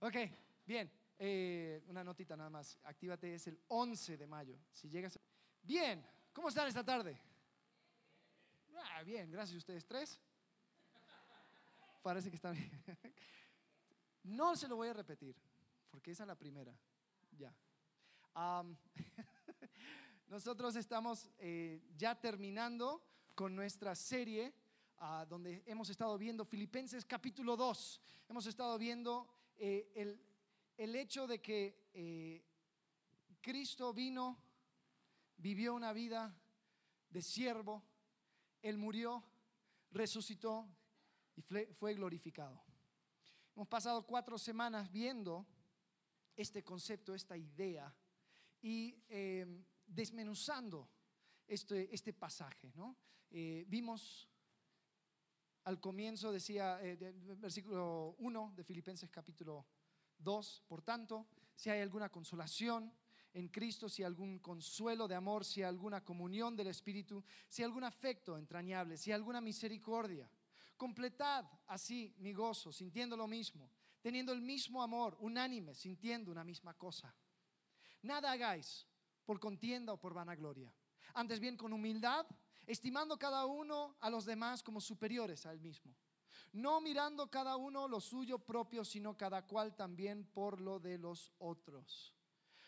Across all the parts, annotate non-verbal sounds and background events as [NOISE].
Ok, bien. Eh, una notita nada más. Actívate, es el 11 de mayo. Si llegas. Bien, ¿cómo están esta tarde? Ah, bien, gracias a ustedes tres. Parece que están bien. [LAUGHS] No se lo voy a repetir, porque esa es la primera. Ya. [LAUGHS] nosotros estamos eh, ya terminando con nuestra serie donde hemos estado viendo Filipenses capítulo 2. Hemos estado viendo eh, el, el, hecho de que eh, Cristo vino, vivió una vida de siervo, Él murió, resucitó y fue glorificado. Hemos pasado cuatro semanas viendo este concepto, esta idea y em, desmenuzando este, este pasaje. ¿no? Eh, vimos al comienzo, decía, eh, versículo 1 de Filipenses capítulo 2, por tanto, si hay alguna consolación en Cristo, si algún consuelo de amor, si alguna comunión del Espíritu, si algún afecto entrañable, si alguna misericordia Completad así mi gozo, sintiendo lo mismo, teniendo el mismo amor, unánime, sintiendo una misma cosa. Nada hagáis por contienda o por vanagloria. Antes bien con humildad, estimando cada uno a los demás como superiores a él mismo. No mirando cada uno lo suyo propio, sino cada cual también por lo de los otros.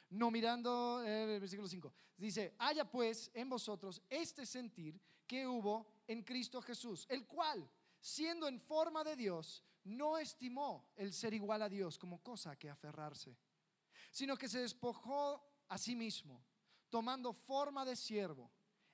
No mirando eh, el versículo 5. Dice, haya pues en vosotros este sentir que hubo en Cristo Jesús, el cual siendo en forma de Dios, no estimó el ser igual a Dios como cosa que aferrarse, sino que se despojó a sí mismo, tomando forma de siervo,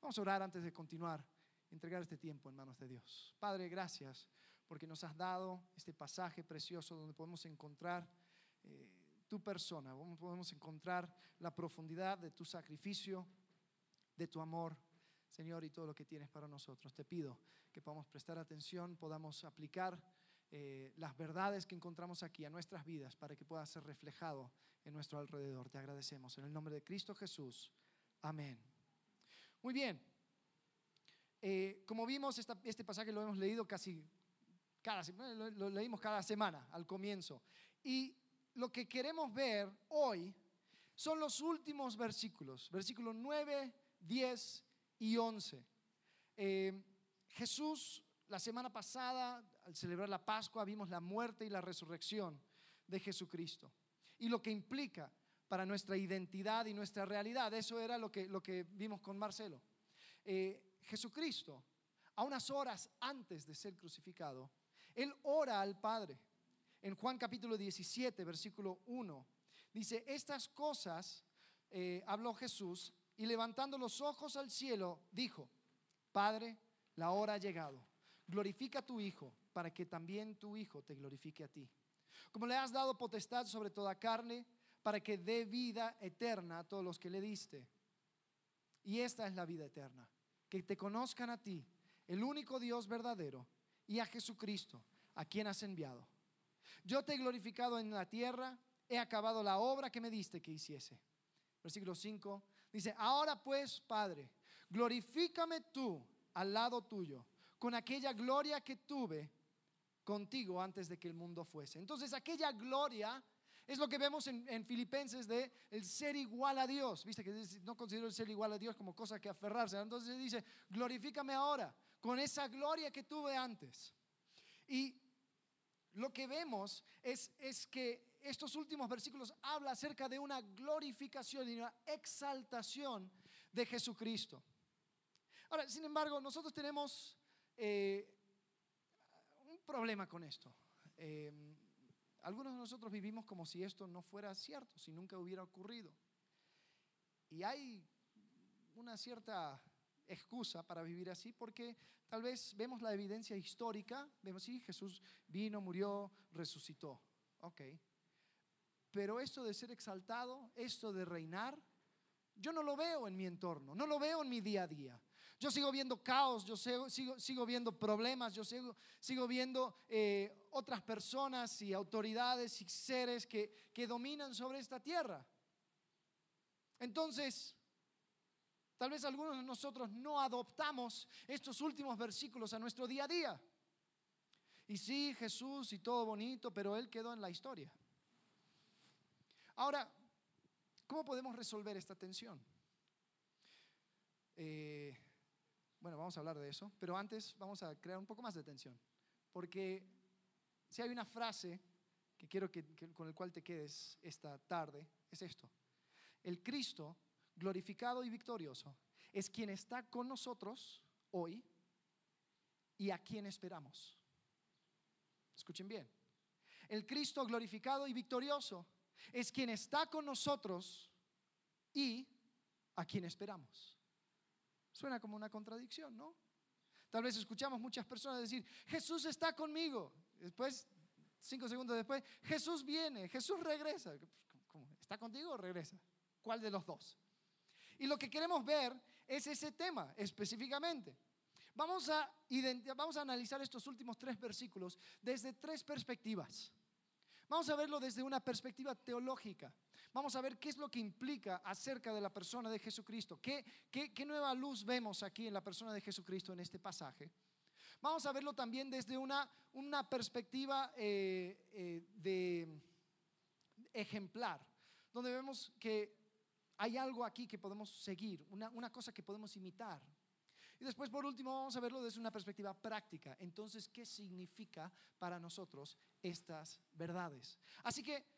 Vamos a orar antes de continuar, entregar este tiempo en manos de Dios. Padre, gracias porque nos has dado este pasaje precioso donde podemos encontrar eh, tu persona, podemos encontrar la profundidad de tu sacrificio, de tu amor Señor, y todo lo que tienes para nosotros. Te pido que podamos prestar atención, podamos aplicar eh, las verdades que encontramos aquí a nuestras vidas para que pueda ser reflejado en nuestro alrededor. Te agradecemos. En el nombre de Cristo Jesús. Amén. Muy bien. Eh, como vimos, este pasaje lo hemos leído casi cada lo, lo leímos cada semana al comienzo. Y lo que queremos ver hoy son los últimos versículos, versículos 9, 10 y 11. Eh, Jesús, la semana pasada, al celebrar la Pascua, vimos la muerte y la resurrección de Jesucristo y lo que implica para nuestra identidad y nuestra realidad. Eso era lo que, lo que vimos con Marcelo. Eh, Jesucristo, a unas horas antes de ser crucificado, Él ora al Padre. En Juan capítulo 17, versículo 1, dice, estas cosas eh, habló Jesús y levantando los ojos al cielo, dijo, Padre, la hora ha llegado. Glorifica a tu Hijo para que también tu Hijo te glorifique a ti. Como le has dado potestad sobre toda carne, para que dé vida eterna a todos los que le diste. Y esta es la vida eterna, que te conozcan a ti, el único Dios verdadero, y a Jesucristo, a quien has enviado. Yo te he glorificado en la tierra, he acabado la obra que me diste que hiciese. Versículo 5 dice, ahora pues, Padre, glorifícame tú al lado tuyo, con aquella gloria que tuve contigo antes de que el mundo fuese. Entonces, aquella gloria es lo que vemos en, Filipenses de el ser igual a Dios. Viste que no considero el ser igual a Dios como cosa que aferrarse. Entonces dice, glorifícame ahora con esa gloria que tuve antes. Y lo que vemos es, es que estos últimos versículos habla acerca de una glorificación y una exaltación de Jesucristo. Ahora, sin embargo, nosotros tenemos eh, un problema con esto. Eh, algunos de nosotros vivimos como si esto no fuera cierto, si nunca hubiera ocurrido. Y hay una cierta excusa para vivir así porque tal vez vemos la evidencia histórica, vemos, sí, Jesús vino, murió, resucitó. Ok. Pero esto de ser exaltado, esto de reinar, yo no lo veo en mi entorno, no lo veo en mi día a día. Yo sigo viendo caos, yo sigo, sigo, viendo problemas, yo sigo, sigo viendo eh, otras personas y autoridades y seres que, que dominan sobre esta tierra. Entonces, tal vez algunos de nosotros no adoptamos estos últimos versículos a nuestro día a día. Y sí, Jesús y todo bonito, pero Él quedó en la historia. Ahora, ¿cómo podemos resolver esta tensión? Eh, bueno, vamos a hablar de eso, pero antes vamos a crear un poco más de tensión, porque si hay una frase que quiero que, con el cual te quedes esta tarde, es esto. El Cristo glorificado y victorioso es quien está con nosotros hoy y a quien esperamos. Escuchen bien. El Cristo glorificado y victorioso es quien está con nosotros y a quien esperamos. Suena como una contradicción, ¿no? Tal vez escuchamos muchas personas decir, Jesús está conmigo. Después, cinco segundos después, Jesús viene, Jesús regresa. ¿Está contigo o regresa? ¿Cuál de los dos? Y lo que queremos ver es ese tema específicamente. Vamos a, vamos a analizar estos últimos tres versículos desde tres perspectivas. Vamos a verlo desde una perspectiva teológica. Vamos a ver qué es lo que implica acerca de la persona de Jesucristo. ¿Qué, nueva luz vemos aquí en la persona de Jesucristo en este pasaje? Vamos a verlo también desde una, una perspectiva eh, eh, de ejemplar, donde vemos que hay algo aquí que podemos seguir, una, una cosa que podemos imitar. Y después, por último, vamos a verlo desde una perspectiva práctica. Entonces, ¿qué significa para nosotros estas verdades? Así que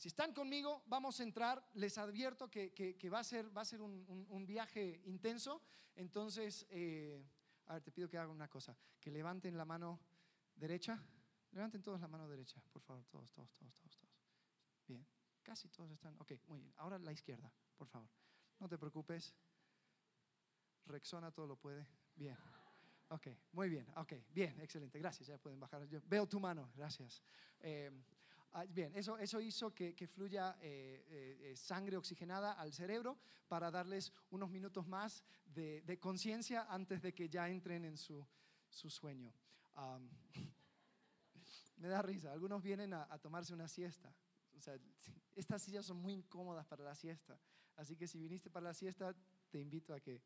si están conmigo, vamos a entrar. Les advierto que, va a ser, va a ser un, viaje intenso. Entonces, eh, a ver, te pido que hagan una cosa. Que levanten la mano derecha. Levanten todos la mano derecha, por favor. Todos, todos, todos, todos, todos. Bien. Casi todos están. Ok, muy bien. Ahora la izquierda, por favor. No te preocupes. Rexona todo lo puede. Bien. Ok, muy bien. Ok, bien, excelente. Gracias. Ya pueden bajar. Yo veo tu mano. Gracias. Eh, Ah, bien, eso, eso hizo que, fluya eh, eh, eh, sangre oxigenada al cerebro para darles unos minutos más de, conciencia antes de que ya entren en su, sueño. [LAUGHS] me da risa, algunos vienen a, tomarse una siesta. Estas sillas son muy incómodas para la siesta. Así que si viniste para la siesta, te invito a que,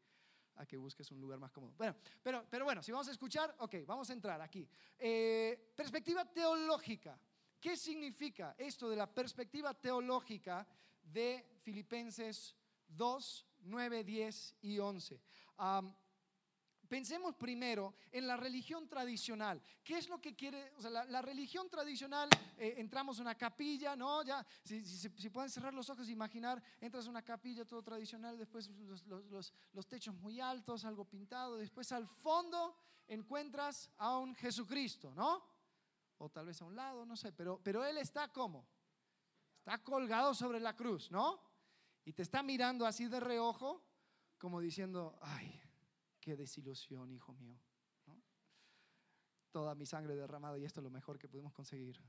a que busques un lugar más cómodo. Bueno, pero, pero bueno, si vamos a escuchar, ok, vamos a entrar aquí. perspectiva teológica. ¿Qué significa esto de la perspectiva teológica de Filipenses 2, 9, 10 y 11? pensemos primero en la religión tradicional. ¿Qué es lo que quiere? O sea, la, religión tradicional, eh, entramos a una capilla, ¿no? Ya, si, pueden cerrar los ojos, imaginar, entras a una capilla todo tradicional, después los, los techos muy altos, algo pintado, después al fondo encuentras a un Jesucristo, ¿no? O tal vez a un lado, no sé, pero, pero Él está como, está colgado sobre la cruz, ¿no? Y te está mirando así de reojo, como diciendo, ay, qué desilusión, hijo mío, Toda mi sangre derramada y esto es lo mejor que pudimos conseguir.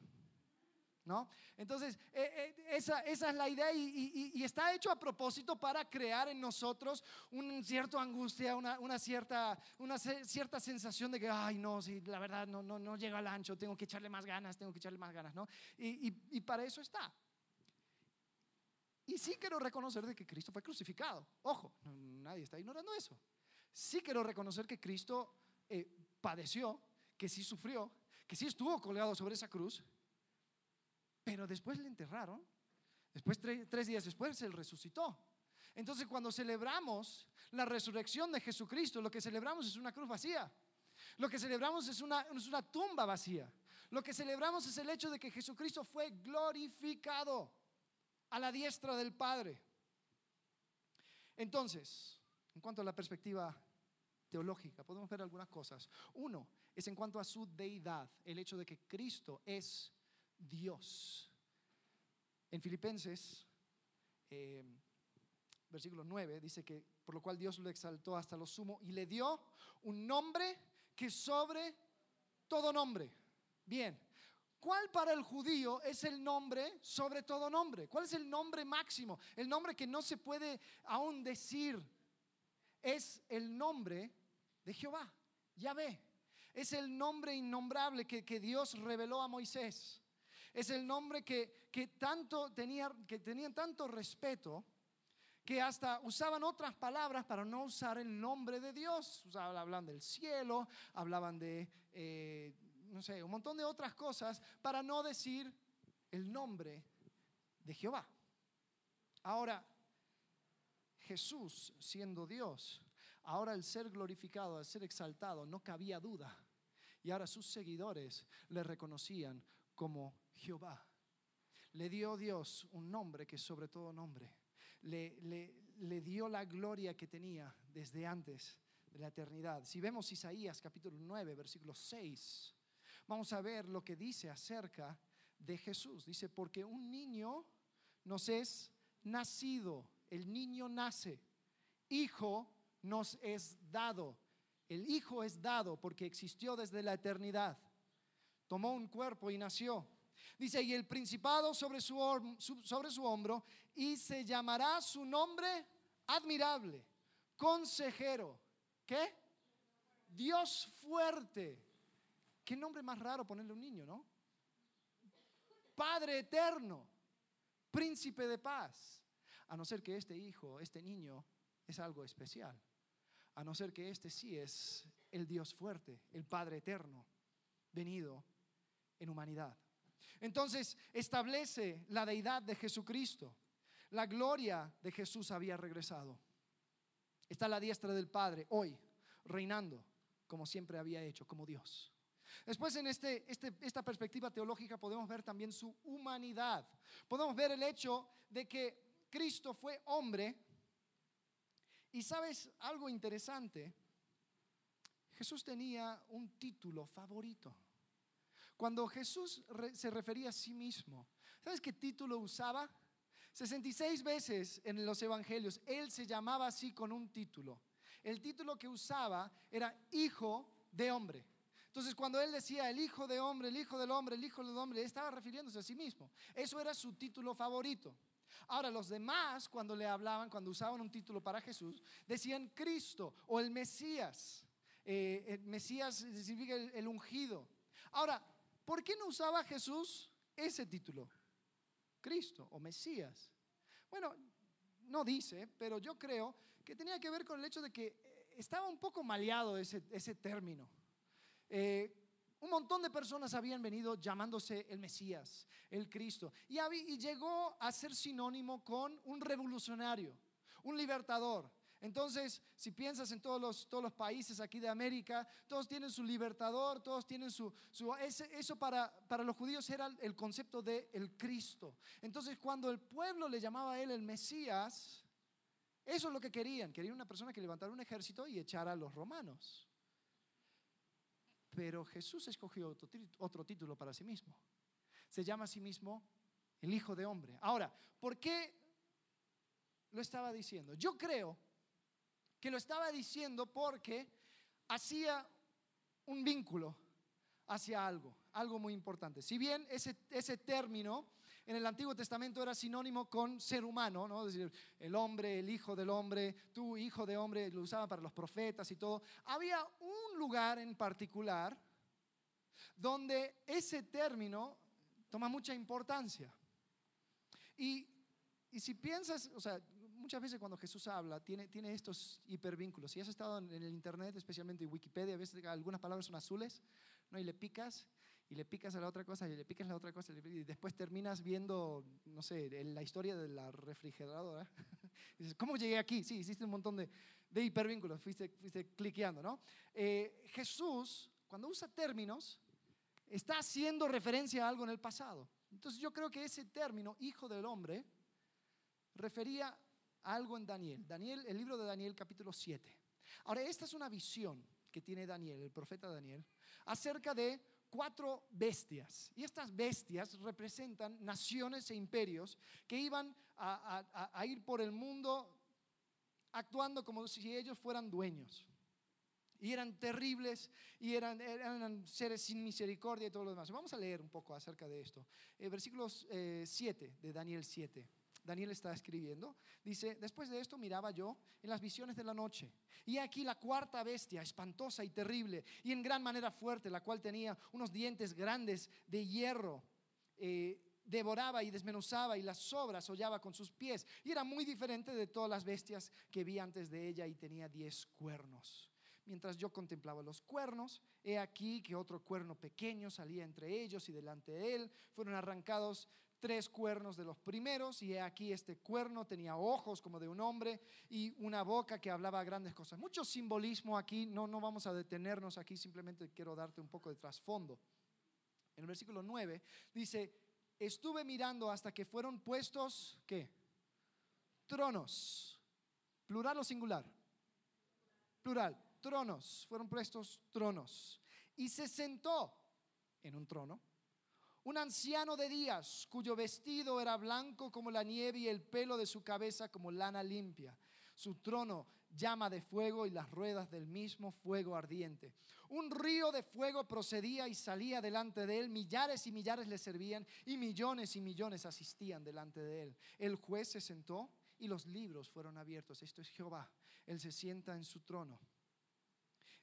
¿No? Entonces, eh, eh, esa, es la idea y, está hecho a propósito para crear en nosotros un cierto angustia, una, una, cierta, una cierta sensación de que, ay, no, si la verdad no, no, no llega al ancho, tengo que echarle más ganas, tengo que echarle más ganas, ¿no? Y, para eso está. Y sí quiero reconocer de que Cristo fue crucificado. Ojo, nadie está ignorando eso. Sí quiero reconocer que Cristo eh, padeció, que sí sufrió, que sí estuvo colgado sobre esa cruz pero después le enterraron. Después, tres, días después, Él resucitó. Entonces, cuando celebramos la resurrección de Jesucristo, lo que celebramos es una cruz vacía. Lo que celebramos es una, es una tumba vacía. Lo que celebramos es el hecho de que Jesucristo fue glorificado a la diestra del Padre. Entonces, en cuanto a la perspectiva teológica, podemos ver algunas cosas. Uno es en cuanto a su deidad, el hecho de que Cristo es Dios. En Filipenses, eh, versículo 9, dice que por lo cual Dios lo exaltó hasta lo sumo y le dio un nombre que sobre todo nombre. Bien, ¿cuál para el judío es el nombre sobre todo nombre? ¿Cuál es el nombre máximo? El nombre que no se puede aún decir es el nombre de Jehová, Yahvé. Es el nombre innombrable que, que Dios reveló a Moisés. Es el nombre que, que, tanto tenía, que tenían tanto respeto que hasta usaban otras palabras para no usar el nombre de Dios. hablaban del cielo, hablaban de, eh, no sé, un montón de otras cosas para no decir el nombre de Jehová. Ahora, Jesús siendo Dios, ahora el ser glorificado, el ser exaltado, no cabía duda. Y ahora sus seguidores le reconocían como Jehová. Le dio Dios un nombre que es sobre todo nombre. Le, le, dio la gloria que tenía desde antes de la eternidad. Si vemos Isaías capítulo 9, versículo 6, vamos a ver lo que dice acerca de Jesús. Dice, porque un niño nos es nacido, el niño nace, hijo nos es dado. El hijo es dado porque existió desde la eternidad. Tomó un cuerpo y nació. Dice, y el principado sobre su, sobre su hombro, y se llamará su nombre admirable, consejero. ¿Qué? Dios fuerte. ¿Qué nombre más raro ponerle a un niño, no? Padre eterno, príncipe de paz. A no ser que este hijo, este niño, es algo especial. A no ser que este sí es el Dios fuerte, el Padre eterno, venido en humanidad. Entonces establece la deidad de Jesucristo. La gloria de Jesús había regresado. Está a la diestra del Padre hoy, reinando como siempre había hecho, como Dios. Después en este, este, esta perspectiva teológica podemos ver también su humanidad. Podemos ver el hecho de que Cristo fue hombre. Y sabes algo interesante, Jesús tenía un título favorito. Cuando Jesús se refería a sí mismo, ¿sabes qué título usaba? 66 veces en los evangelios él se llamaba así con un título. El título que usaba era hijo de hombre. Entonces, cuando él decía el hijo de hombre, el hijo del hombre, el hijo del hombre, estaba refiriéndose a sí mismo. Eso era su título favorito. Ahora, los demás, cuando le hablaban, cuando usaban un título para Jesús, decían Cristo o el Mesías. Eh, el Mesías significa el ungido. Ahora, ¿Por qué no usaba Jesús ese título? Cristo o Mesías. Bueno, no dice, pero yo creo que tenía que ver con el hecho de que eh, estaba un poco maleado ese, término. Eh, un montón de personas habían venido llamándose el Mesías, el Cristo, y llegó a ser sinónimo con un revolucionario, un libertador, entonces, si piensas en todos los, todos los países aquí de América, todos tienen su libertador, todos tienen su... eso para, para, los judíos era el concepto de el Cristo. Entonces, cuando el pueblo le llamaba a él el Mesías, eso es lo que querían. Querían una persona que levantara un ejército y echara a los romanos. Pero Jesús escogió otro, otro título para sí mismo. Se llama a sí mismo el Hijo de Hombre. Ahora, ¿por qué lo estaba diciendo? Yo creo que lo estaba diciendo porque hacía un vínculo hacia algo, algo muy importante. Si bien ese, ese término en el Antiguo Testamento era sinónimo con ser humano, ¿no? Es decir, el hombre, el hijo del hombre, tú, hijo de hombre, lo usaban para los profetas y todo. Había un lugar en particular donde ese término toma mucha importancia. Y, y si piensas, o sea, muchas veces cuando Jesús habla, tiene, tiene estos hipervínculos. Si has estado en, el Internet, especialmente en Wikipedia, a veces algunas palabras son azules, ¿no? y le picas, y le picas a la otra cosa, y le picas a la otra cosa, y después terminas viendo, no sé, la historia de la refrigeradora. [LAUGHS] dices, ¿cómo llegué aquí? Sí, hiciste un montón de, de hipervínculos, fuiste, fuiste cliqueando, ¿no? Eh, Jesús, cuando usa términos, está haciendo referencia a algo en el pasado. Entonces yo creo que ese término, hijo del hombre, refería algo en Daniel. Daniel, el libro de Daniel capítulo 7. Ahora, esta es una visión que tiene Daniel, el profeta Daniel, acerca de cuatro bestias. Y estas bestias representan naciones e imperios que iban a, ir por el mundo actuando como si ellos fueran dueños. Y eran terribles y eran, seres sin misericordia y todo lo demás. Vamos a leer un poco acerca de esto. El versículo 7 de Daniel 7. Daniel está escribiendo, dice, después de esto miraba yo en las visiones de la noche, y aquí la cuarta bestia, espantosa y terrible, y en gran manera fuerte, la cual tenía unos dientes grandes de hierro, eh, devoraba y desmenuzaba y las sobras hollaba con sus pies, y era muy diferente de todas las bestias que vi antes de ella, y tenía diez cuernos. Mientras yo contemplaba los cuernos, he aquí que otro cuerno pequeño salía entre ellos y delante de él fueron arrancados tres cuernos de los primeros y aquí este cuerno tenía ojos como de un hombre y una boca que hablaba grandes cosas. Mucho simbolismo aquí, no, no vamos a detenernos aquí, simplemente quiero darte un poco de trasfondo. En el versículo 9 dice, estuve mirando hasta que fueron puestos, ¿qué? Tronos, plural o singular. Plural, tronos, fueron puestos tronos. Y se sentó en un trono un anciano de días, cuyo vestido era blanco como la nieve y el pelo de su cabeza como lana limpia. Su trono llama de fuego y las ruedas del mismo fuego ardiente. Un río de fuego procedía y salía delante de él, millares y millares le servían y millones y millones asistían delante de él. El juez se sentó y los libros fueron abiertos. Esto es Jehová. Él se sienta en su trono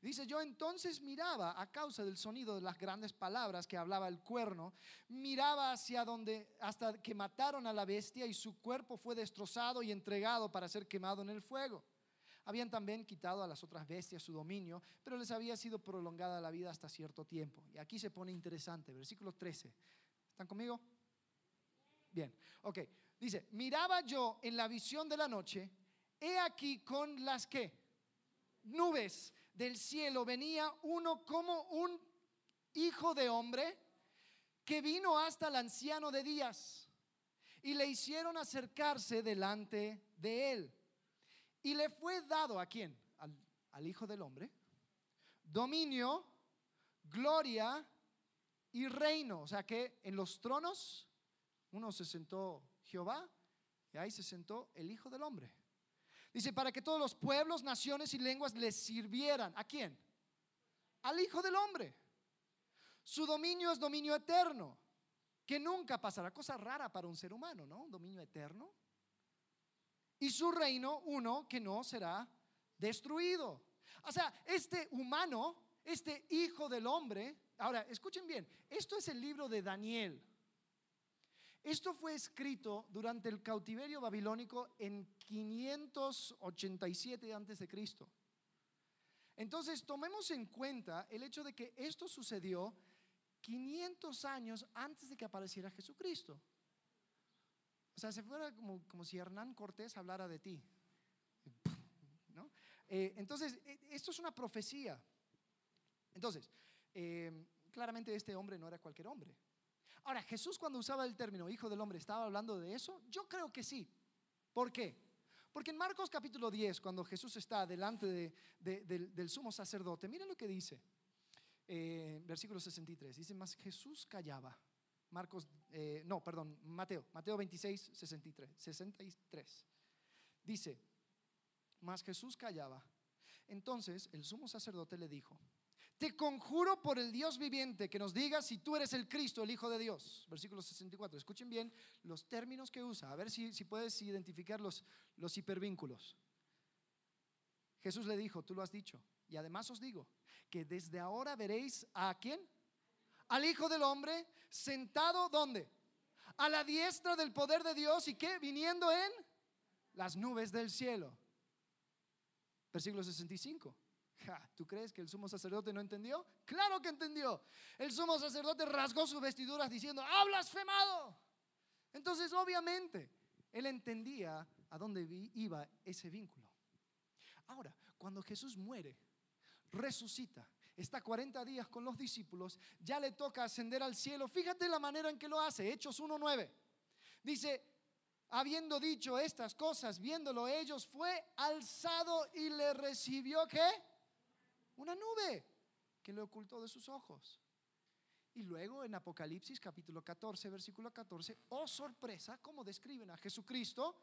Dice, yo entonces miraba a causa del sonido de las grandes palabras que hablaba el cuerno, miraba hacia donde, hasta que mataron a la bestia y su cuerpo fue destrozado y entregado para ser quemado en el fuego. Habían también quitado a las otras bestias su dominio, pero les había sido prolongada la vida hasta cierto tiempo. Y aquí se pone interesante, versículo 13. ¿Están conmigo? Bien, ok. Dice, miraba yo en la visión de la noche, he aquí con las que nubes del cielo venía uno como un hijo de hombre que vino hasta el anciano de días y le hicieron acercarse delante de él. Y le fue dado a quién? Al, al hijo del hombre. Dominio, gloria y reino. O sea que en los tronos uno se sentó Jehová y ahí se sentó el hijo del hombre. Dice, para que todos los pueblos, naciones y lenguas les sirvieran. ¿A quién? Al Hijo del Hombre. Su dominio es dominio eterno, que nunca pasará. Cosa rara para un ser humano, ¿no? Un dominio eterno. Y su reino, uno que no será destruido. O sea, este humano, este Hijo del Hombre, ahora escuchen bien, esto es el libro de Daniel. Esto fue escrito durante el cautiverio babilónico en 587 antes de Cristo. Entonces, tomemos en cuenta el hecho de que esto sucedió 500 años antes de que apareciera Jesucristo. O sea, se fuera como, como si Hernán Cortés hablara de ti. [LAUGHS] ¿no? Eh, entonces, e, esto es una profecía. Entonces, eh, claramente este hombre no era cualquier hombre. Ahora, Jesús cuando usaba el término hijo del hombre, ¿estaba hablando de eso? Yo creo que sí. ¿Por qué? Porque en Marcos capítulo 10, cuando Jesús está delante del, sumo sacerdote, miren lo que dice, eh, versículo 63, dice, más Jesús callaba. Marcos, eh, no, perdón, Mateo, Mateo 26, 63, 63. Dice, más Jesús callaba. Entonces el sumo sacerdote le dijo, te conjuro por el Dios viviente que nos digas si tú eres el Cristo, el Hijo de Dios. Versículo 64. Escuchen bien los términos que usa, a ver si, si puedes identificar los, los hipervínculos. Jesús le dijo, tú lo has dicho. Y además os digo que desde ahora veréis a quién? Al Hijo del Hombre sentado ¿dónde? A la diestra del poder de Dios y que viniendo en las nubes del cielo. Versículo 65. ¿Tú crees que el sumo sacerdote no entendió? Claro que entendió. El sumo sacerdote rasgó sus vestiduras diciendo, ¡ha blasfemado! Entonces, obviamente, él entendía a dónde iba ese vínculo. Ahora, cuando Jesús muere, resucita, está 40 días con los discípulos, ya le toca ascender al cielo. Fíjate la manera en que lo hace, Hechos 1.9. Dice, habiendo dicho estas cosas, viéndolo ellos, fue alzado y le recibió qué? Una nube que le ocultó de sus ojos. Y luego en Apocalipsis capítulo 14, versículo 14, oh sorpresa, como describen a Jesucristo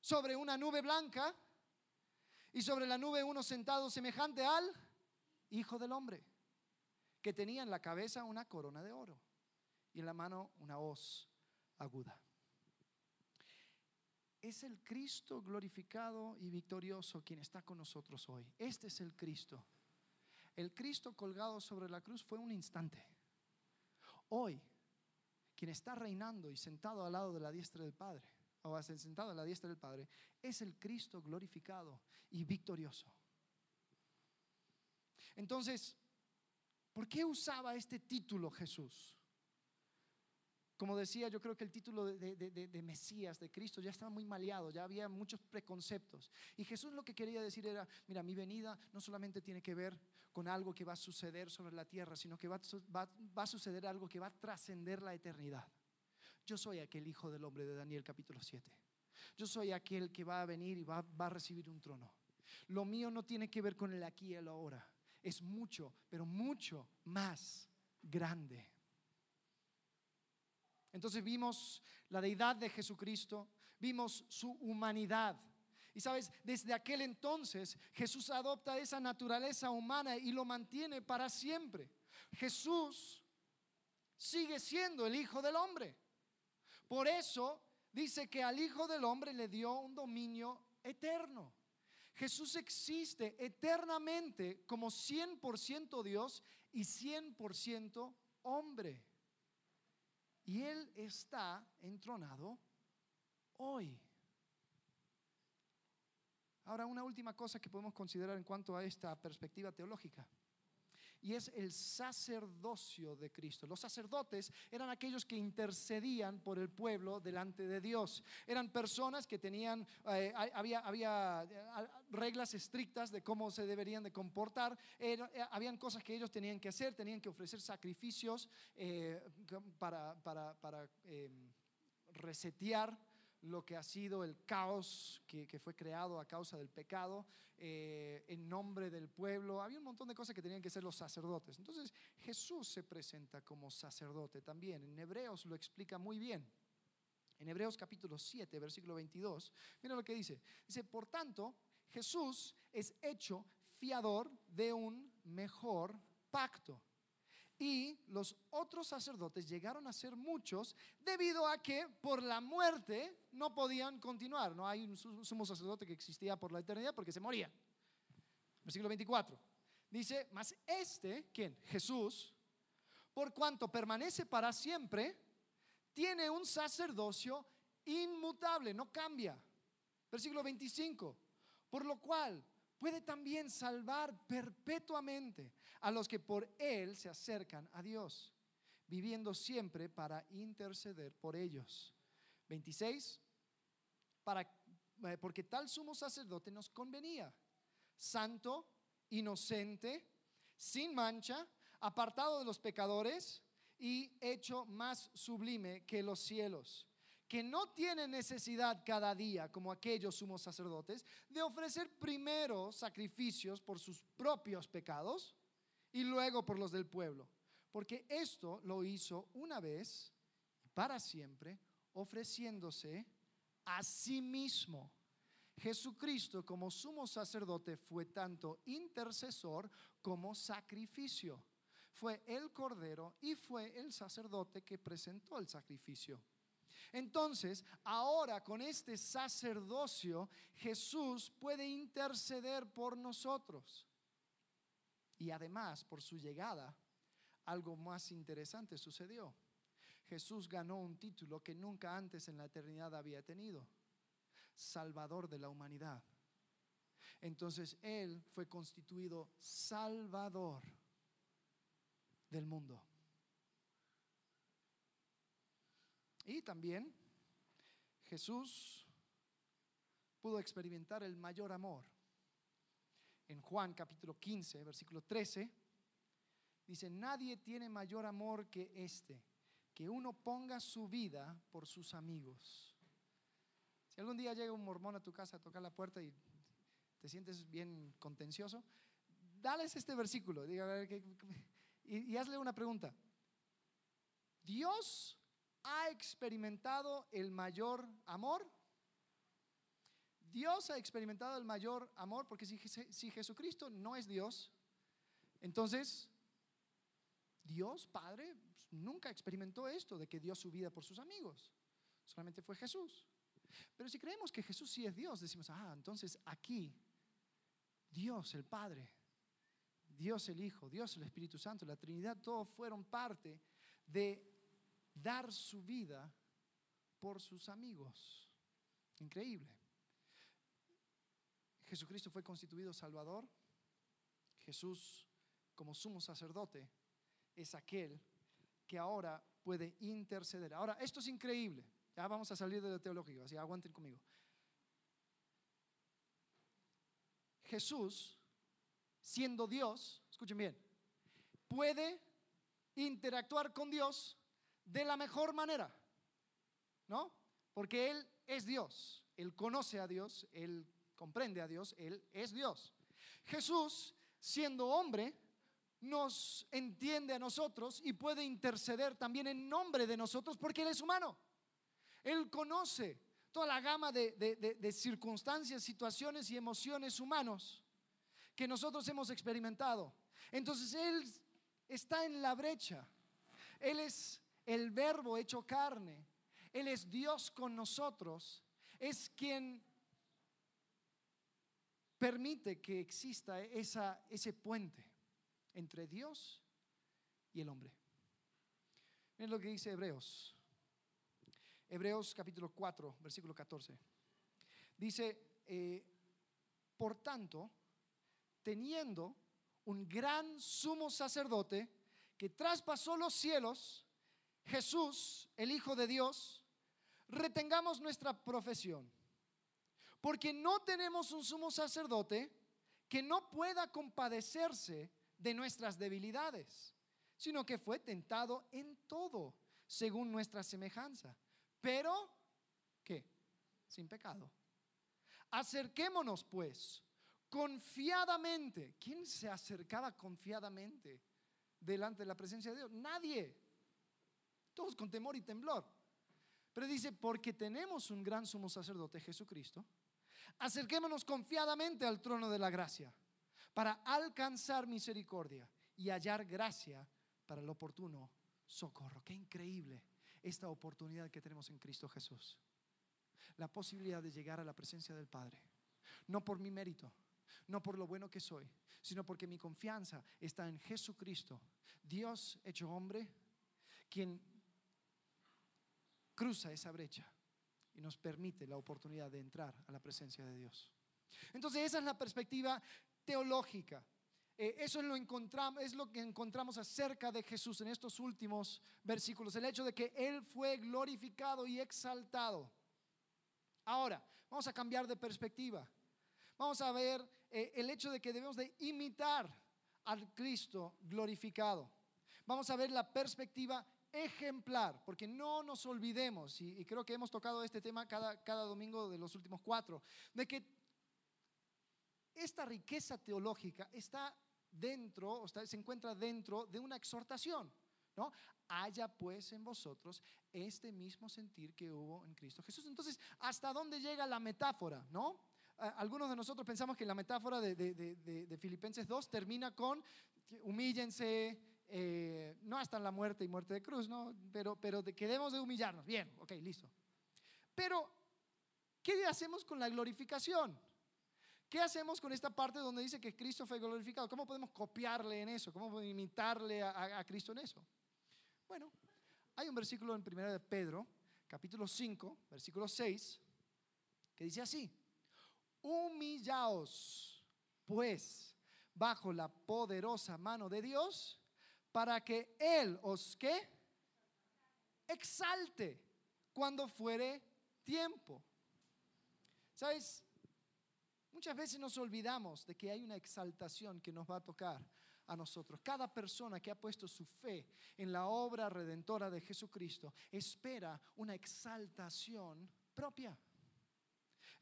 sobre una nube blanca Y sobre la nube uno sentado semejante al Hijo del Hombre, que tenía en la cabeza una corona de oro y en la mano una hoz aguda. Es el Cristo glorificado y victorioso quien está con nosotros hoy. Este es el Cristo. El Cristo colgado sobre la cruz fue un instante. Hoy, quien está reinando y sentado al lado de la diestra del Padre, o sentado a la diestra del Padre, es el Cristo glorificado y victorioso. Entonces, ¿por qué usaba este título Jesús? Como decía, yo creo que el título de, Mesías, de Cristo, ya estaba muy maleado, ya había muchos preconceptos. Y Jesús lo que quería decir era, mira, mi venida no solamente tiene que ver con algo que va a suceder sobre la tierra, sino que va, a suceder algo que va a trascender la eternidad. Yo soy aquel hijo del hombre de Daniel capítulo 7. Yo soy aquel que va a venir y va, va a recibir un trono. Lo mío no tiene que ver con el aquí y el ahora. Es mucho, pero mucho más grande. Entonces vimos la deidad de Jesucristo, vimos su humanidad. Y sabes, desde aquel entonces Jesús adopta esa naturaleza humana y lo mantiene para siempre. Jesús sigue siendo el Hijo del Hombre. Por eso dice que al Hijo del Hombre le dio un dominio eterno. Jesús existe eternamente como 100% Dios y 100% hombre. Y Él está entronado hoy. Ahora, una última cosa que podemos considerar en cuanto a esta perspectiva teológica y es el sacerdocio de Cristo. Los sacerdotes eran aquellos que intercedían por el pueblo delante de Dios. Eran personas que tenían, eh, había, había eh, reglas estrictas de cómo se deberían de comportar, eh, habían cosas que ellos tenían que hacer, tenían que ofrecer sacrificios para, para, para resetear lo que ha sido el caos que, fue creado a causa del pecado, eh, en nombre del pueblo. Había un montón de cosas que tenían que ser los sacerdotes. Entonces Jesús se presenta como sacerdote también. En Hebreos lo explica muy bien. En Hebreos capítulo 7, versículo 22, mira lo que dice. Dice, por tanto, Jesús es hecho fiador de un mejor pacto y los otros sacerdotes llegaron a ser muchos debido a que por la muerte no podían continuar. No hay un sumo sacerdote que existía por la eternidad porque se moría. Versículo 24. Dice, mas este, ¿quién? Jesús, por cuanto permanece para siempre, tiene un sacerdocio inmutable, no cambia. Versículo 25. Por lo cual puede también salvar perpetuamente a los que por Él se acercan a Dios, viviendo siempre para interceder por ellos. 26. Para, eh, porque tal sumo sacerdote nos convenía, santo, inocente, sin mancha, apartado de los pecadores y hecho más sublime que los cielos que no tiene necesidad cada día, como aquellos sumos sacerdotes, de ofrecer primero sacrificios por sus propios pecados y luego por los del pueblo. Porque esto lo hizo una vez y para siempre, ofreciéndose a sí mismo. Jesucristo como sumo sacerdote fue tanto intercesor como sacrificio. Fue el cordero y fue el sacerdote que presentó el sacrificio. Entonces, ahora con este sacerdocio, Jesús puede interceder por nosotros. Y además, por su llegada, algo más interesante sucedió. Jesús ganó un título que nunca antes en la eternidad había tenido. Salvador de la humanidad. Entonces Él fue constituido Salvador del mundo. Y también Jesús pudo experimentar el mayor amor. En Juan capítulo 15, versículo 13, dice, nadie tiene mayor amor que este, que uno ponga su vida por sus amigos. Si algún día llega un mormón a tu casa a tocar la puerta y te sientes bien contencioso, dales este versículo y, y hazle una pregunta. ¿Dios ha experimentado el mayor amor? Dios ha experimentado el mayor amor, porque si, si Jesucristo no es Dios, entonces Dios, Padre, nunca experimentó esto de que dio su vida por sus amigos. Solamente fue Jesús. Pero si creemos que Jesús sí es Dios, decimos, ah, entonces aquí Dios el Padre, Dios el Hijo, Dios el Espíritu Santo, la Trinidad, todos fueron parte de dar su vida por sus amigos. Increíble. Jesucristo fue constituido Salvador. Jesús, como sumo sacerdote, es aquel que ahora puede interceder. Ahora, esto es increíble. Ya vamos a salir de lo teológico, así aguanten conmigo. Jesús, siendo Dios, escuchen bien, puede interactuar con Dios de la mejor manera, ¿no? Porque Él es Dios, Él conoce a Dios, Él comprende a Dios, Él es Dios. Jesús, siendo hombre, nos entiende a nosotros y puede interceder también en nombre de nosotros porque Él es humano. Él conoce toda la gama de, circunstancias, situaciones y emociones humanos que nosotros hemos experimentado. Entonces Él está en la brecha. Él es el verbo hecho carne. Él es Dios con nosotros. Es quien permite que exista esa, ese puente entre Dios y el hombre. Miren lo que dice Hebreos. Hebreos capítulo 4, versículo 14. Dice, eh, por tanto, teniendo un gran sumo sacerdote que traspasó los cielos, Jesús, el Hijo de Dios, retengamos nuestra profesión. Porque no tenemos un sumo sacerdote que no pueda compadecerse de nuestras debilidades, sino que fue tentado en todo, según nuestra semejanza. Pero, ¿qué? Sin pecado. Acerquémonos, pues, confiadamente. ¿Quién se acercaba confiadamente delante de la presencia de Dios? Nadie. Todos con temor y temblor. Pero dice, porque tenemos un gran sumo sacerdote, Jesucristo, acerquémonos confiadamente al trono de la gracia para alcanzar misericordia y hallar gracia para el oportuno socorro. Qué increíble esta oportunidad que tenemos en Cristo Jesús. La posibilidad de llegar a la presencia del Padre. No por mi mérito, no por lo bueno que soy, sino porque mi confianza está en Jesucristo, Dios hecho hombre, quien cruza esa brecha y nos permite la oportunidad de entrar a la presencia de Dios. Entonces esa es la perspectiva teológica. Eh, eso es lo, encontramos, es lo que encontramos acerca de Jesús en estos últimos versículos, el hecho de que Él fue glorificado y exaltado. Ahora, vamos a cambiar de perspectiva. Vamos a ver eh, el hecho de que debemos de imitar al Cristo glorificado. Vamos a ver la perspectiva ejemplar, porque no nos olvidemos, y, creo que hemos tocado este tema cada, cada domingo de los últimos cuatro, de que esta riqueza teológica está dentro, se encuentra dentro de una exhortación, ¿no? Haya pues en vosotros este mismo sentir que hubo en Cristo Jesús. Entonces, ¿hasta dónde llega la metáfora, no? Algunos de nosotros pensamos que la metáfora de, Filipenses 2 termina con humíllense, eh, no hasta la muerte y muerte de cruz, ¿no? Pero, pero que debemos de humillarnos. Bien, ok, listo. Pero, ¿qué hacemos con la glorificación? ¿Qué hacemos con esta parte donde dice que Cristo fue glorificado? ¿Cómo podemos copiarle en eso? ¿Cómo podemos imitarle a, Cristo en eso? Bueno, hay un versículo en 1 de Pedro, capítulo 5, versículo 6, que dice así, humillaos pues bajo la poderosa mano de Dios para que Él os que exalte cuando fuere tiempo. ¿Sabes? Muchas veces nos olvidamos de que hay una exaltación que nos va a tocar a nosotros. Cada persona que ha puesto su fe en la obra redentora de Jesucristo espera una exaltación propia.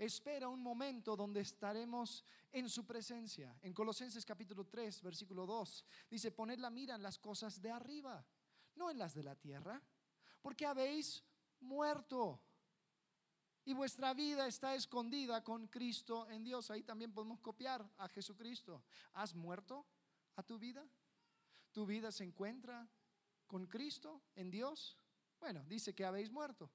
Espera un momento donde estaremos en su presencia. En Colosenses capítulo 3, versículo 2, dice, poned la mira en las cosas de arriba, no en las de la tierra, porque habéis muerto y vuestra vida está escondida con Cristo en Dios. Ahí también podemos copiar a Jesucristo. ¿Has muerto a tu vida? ¿Tu vida se encuentra con Cristo en Dios? Bueno, dice que habéis muerto.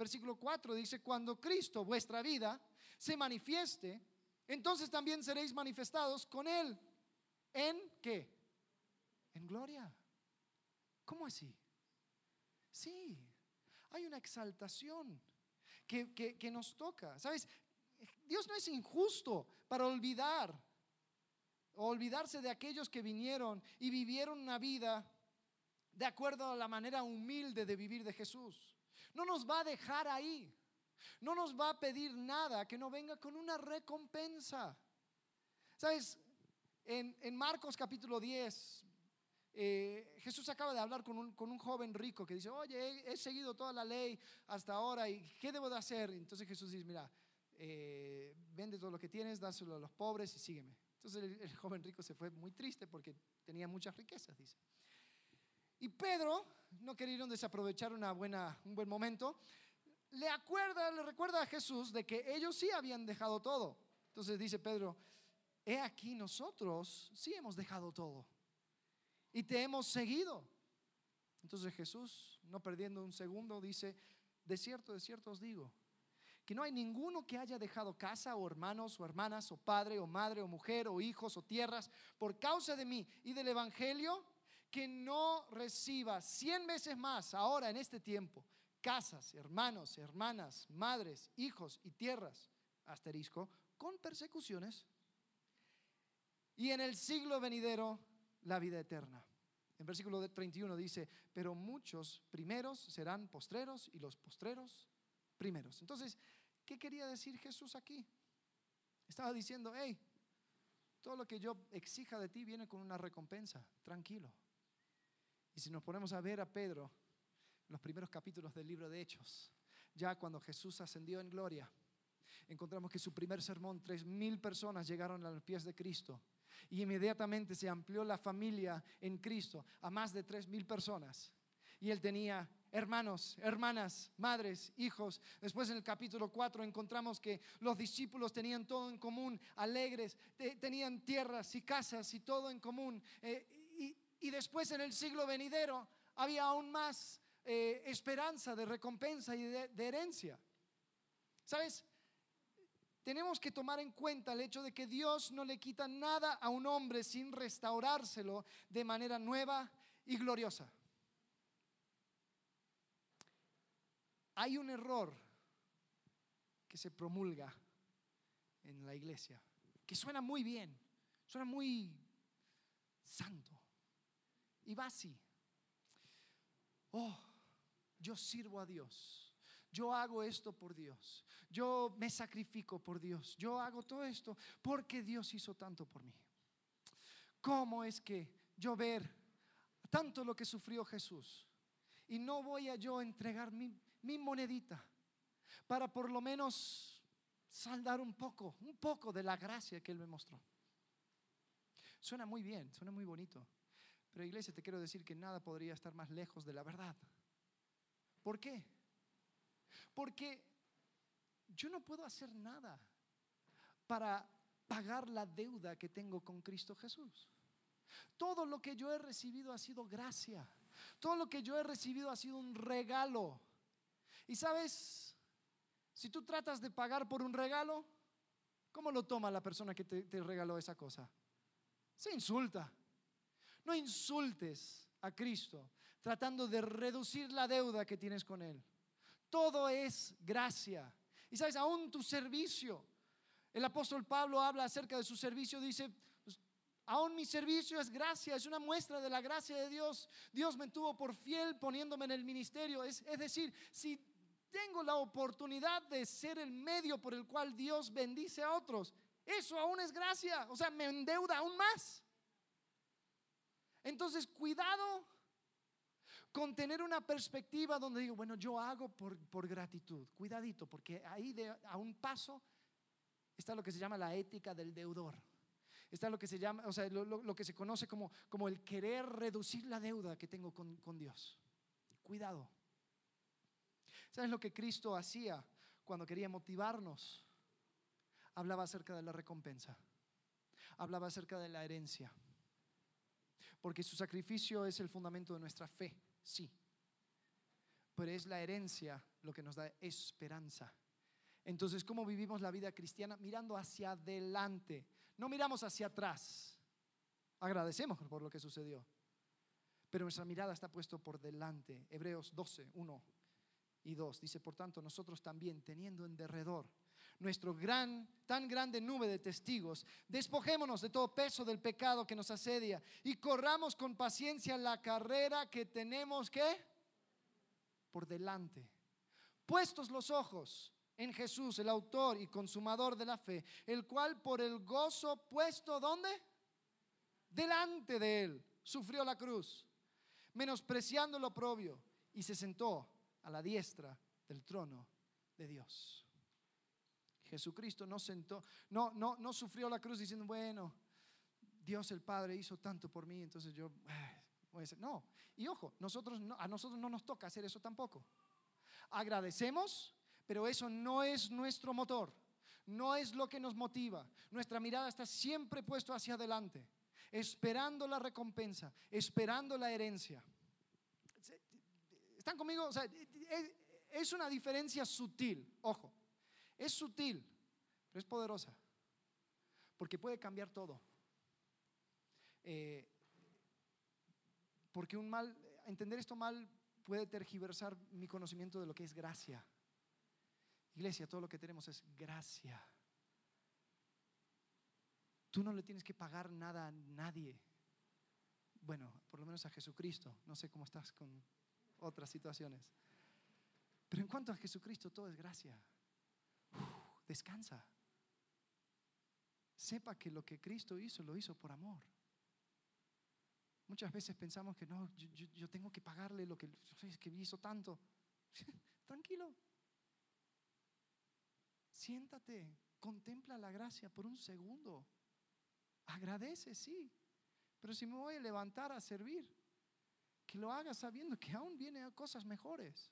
Versículo 4 dice, cuando Cristo, vuestra vida, se manifieste, entonces también seréis manifestados con Él. ¿En qué? En gloria. ¿Cómo así? Sí, hay una exaltación que, nos toca. ¿Sabes? Dios no es injusto para olvidar olvidarse de aquellos que vinieron y vivieron una vida de acuerdo a la manera humilde de vivir de Jesús. No nos va a dejar ahí. No nos va a pedir nada que no venga con una recompensa. ¿Sabes? En, en Marcos capítulo 10, eh, Jesús acaba de hablar con un, joven rico que dice, oye, he, seguido toda la ley hasta ahora y ¿qué debo de hacer? Entonces Jesús dice, mira, eh, vende todo lo que tienes, dáselo a los pobres y sígueme. Entonces el, joven rico se fue muy triste porque tenía muchas riquezas, dice. Y Pedro, no queriendo desaprovechar una buena, un buen momento, le acuerda, le recuerda a Jesús de que ellos sí habían dejado todo. Entonces dice Pedro, he aquí nosotros sí hemos dejado todo y te hemos seguido. Entonces Jesús, no perdiendo un segundo, dice, de cierto, de cierto os digo, que no hay ninguno que haya dejado casa o hermanos o hermanas o padre o madre o mujer o hijos o tierras por causa de mí y del Evangelio, que no reciba cien veces más ahora en este tiempo casas, hermanos, hermanas, madres, hijos y tierras, asterisco, con persecuciones, y en el siglo venidero la vida eterna. En versículo 31 dice, pero muchos primeros serán postreros y los postreros primeros. Entonces, ¿qué quería decir Jesús aquí? Estaba diciendo, hey, todo lo que yo exija de ti viene con una recompensa, tranquilo. Y si nos ponemos a ver a Pedro, los primeros capítulos del libro de Hechos, ya cuando Jesús ascendió en gloria, encontramos que su primer sermón, tres mil personas llegaron a los pies de Cristo y inmediatamente se amplió la familia en Cristo a más de tres mil personas. Y él tenía hermanos, hermanas, madres, hijos. Después en el capítulo 4 encontramos que los discípulos tenían todo en común, alegres, tenían tierras y casas y todo en común. Eh, y, después en el siglo venidero había aún más eh, esperanza de recompensa y de, de herencia. ¿Sabes? tenemos que tomar en cuenta el hecho de que Dios no le quita nada a un hombre sin restaurárselo de manera nueva y gloriosa. Hay un error que se promulga en la iglesia, que suena muy bien, suena muy santo, y va así. Oh, yo sirvo a Dios yo hago esto por Dios, yo me sacrifico por Dios, yo hago todo esto porque Dios hizo tanto por mí. ¿Cómo es que yo ver tanto lo que sufrió Jesús y no voy a yo entregar mi, mi monedita para por lo menos saldar un poco, un poco de la gracia que Él me mostró? Suena muy bien, suena muy bonito. Pero iglesia, te quiero decir que nada podría estar más lejos de la verdad. ¿Por qué? Porque yo no puedo hacer nada para pagar la deuda que tengo con Cristo Jesús. Todo lo que yo he recibido ha sido gracia. Todo lo que yo he recibido ha sido un regalo. Y sabes, si tú tratas de pagar por un regalo, ¿cómo lo toma la persona que te, regaló esa cosa? Se insulta. No insultes a Cristo tratando de reducir la deuda que tienes con Él. Todo es gracia. Y sabes, aún tu servicio. El apóstol Pablo habla acerca de su servicio, dice, pues, aún mi servicio es gracia, es una muestra de la gracia de Dios. Dios me tuvo por fiel poniéndome en el ministerio. Es, es decir, si tengo la oportunidad de ser el medio por el cual Dios bendice a otros, eso aún es gracia. O sea, me endeuda aún más. Entonces, cuidado con tener una perspectiva donde digo, bueno, yo hago por, gratitud, cuidadito, porque ahí de, a un paso está lo que se llama la ética del deudor. Está lo que se llama, o sea, lo, que se conoce como, como, el querer reducir la deuda que tengo con, con Dios. Cuidado. ¿Sabes lo que Cristo hacía cuando quería motivarnos, hablaba acerca de la recompensa, hablaba acerca de la herencia, porque su sacrificio es el fundamento de nuestra fe, sí, pero es la herencia lo que nos da esperanza. Entonces, ¿cómo vivimos la vida cristiana? Mirando hacia adelante, no miramos hacia atrás. Agradecemos por lo que sucedió, pero nuestra mirada está puesto por delante. Hebreos 12, 1 y 2 dice, por tanto, nosotros también, teniendo en derredor nuestro gran, tan grande nube de testigos, despojémonos de todo peso del pecado que nos asedia y corramos con paciencia la carrera que tenemos que por delante. Puestos los ojos en Jesús, el autor y consumador de la fe, el cual por el gozo puesto, ¿dónde? Delante de él, sufrió la cruz, menospreciando lo propio, y se sentó a la diestra del trono de Dios. Jesucristo no sentó, no, no, no sufrió la cruz diciendo, bueno, Dios el Padre hizo tanto por mí, entonces yo voy a. No, y ojo, nosotros a nosotros no nos toca hacer eso tampoco. Agradecemos, pero eso no es nuestro motor, no es lo que nos motiva. Nuestra mirada está siempre puesto hacia adelante, esperando la recompensa, esperando la herencia. ¿Están conmigo? O sea, es una diferencia sutil, ojo. Es sutil, pero es poderosa, porque puede cambiar todo. Eh, porque un mal, entender esto mal puede tergiversar mi conocimiento de lo que es gracia. Iglesia, todo lo que tenemos es gracia. Tú no le tienes que pagar nada a nadie. Bueno, por lo menos a Jesucristo. No sé cómo estás con otras situaciones. Pero en cuanto a Jesucristo, todo es gracia descansa. Sepa que lo que Cristo hizo, lo hizo por amor. Muchas veces pensamos que no, yo, tengo que pagarle lo que, que hizo tanto. [LAUGHS] Tranquilo. Siéntate, contempla la gracia por un segundo. Agradece, sí. Pero si me voy a levantar a servir, que lo haga sabiendo que aún vienen cosas mejores.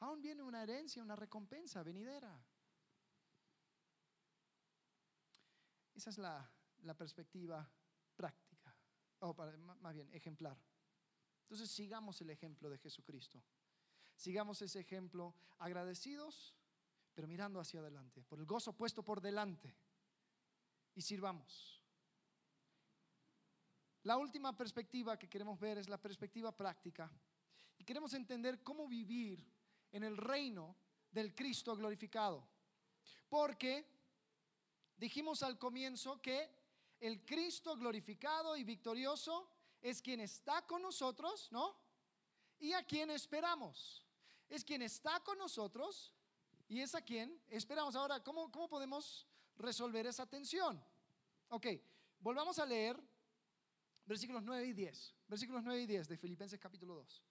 Aún viene una herencia, una recompensa venidera. Esa es la, perspectiva práctica, o más bien ejemplar. Entonces sigamos el ejemplo de Jesucristo. Sigamos ese ejemplo agradecidos, pero mirando hacia adelante, por el gozo puesto por delante. Y sirvamos. La última perspectiva que queremos ver es la perspectiva práctica. Y queremos entender cómo vivir en el reino del Cristo glorificado. Porque Dijimos al comienzo que el Cristo glorificado y victorioso es quien está con nosotros, ¿no? Y a quien esperamos. Es quien está con nosotros y es a quien esperamos. Ahora, ¿cómo, cómo podemos resolver esa tensión? Ok, volvamos a leer versículos 9 y 10. Versículos 9 y 10 de Filipenses capítulo 2.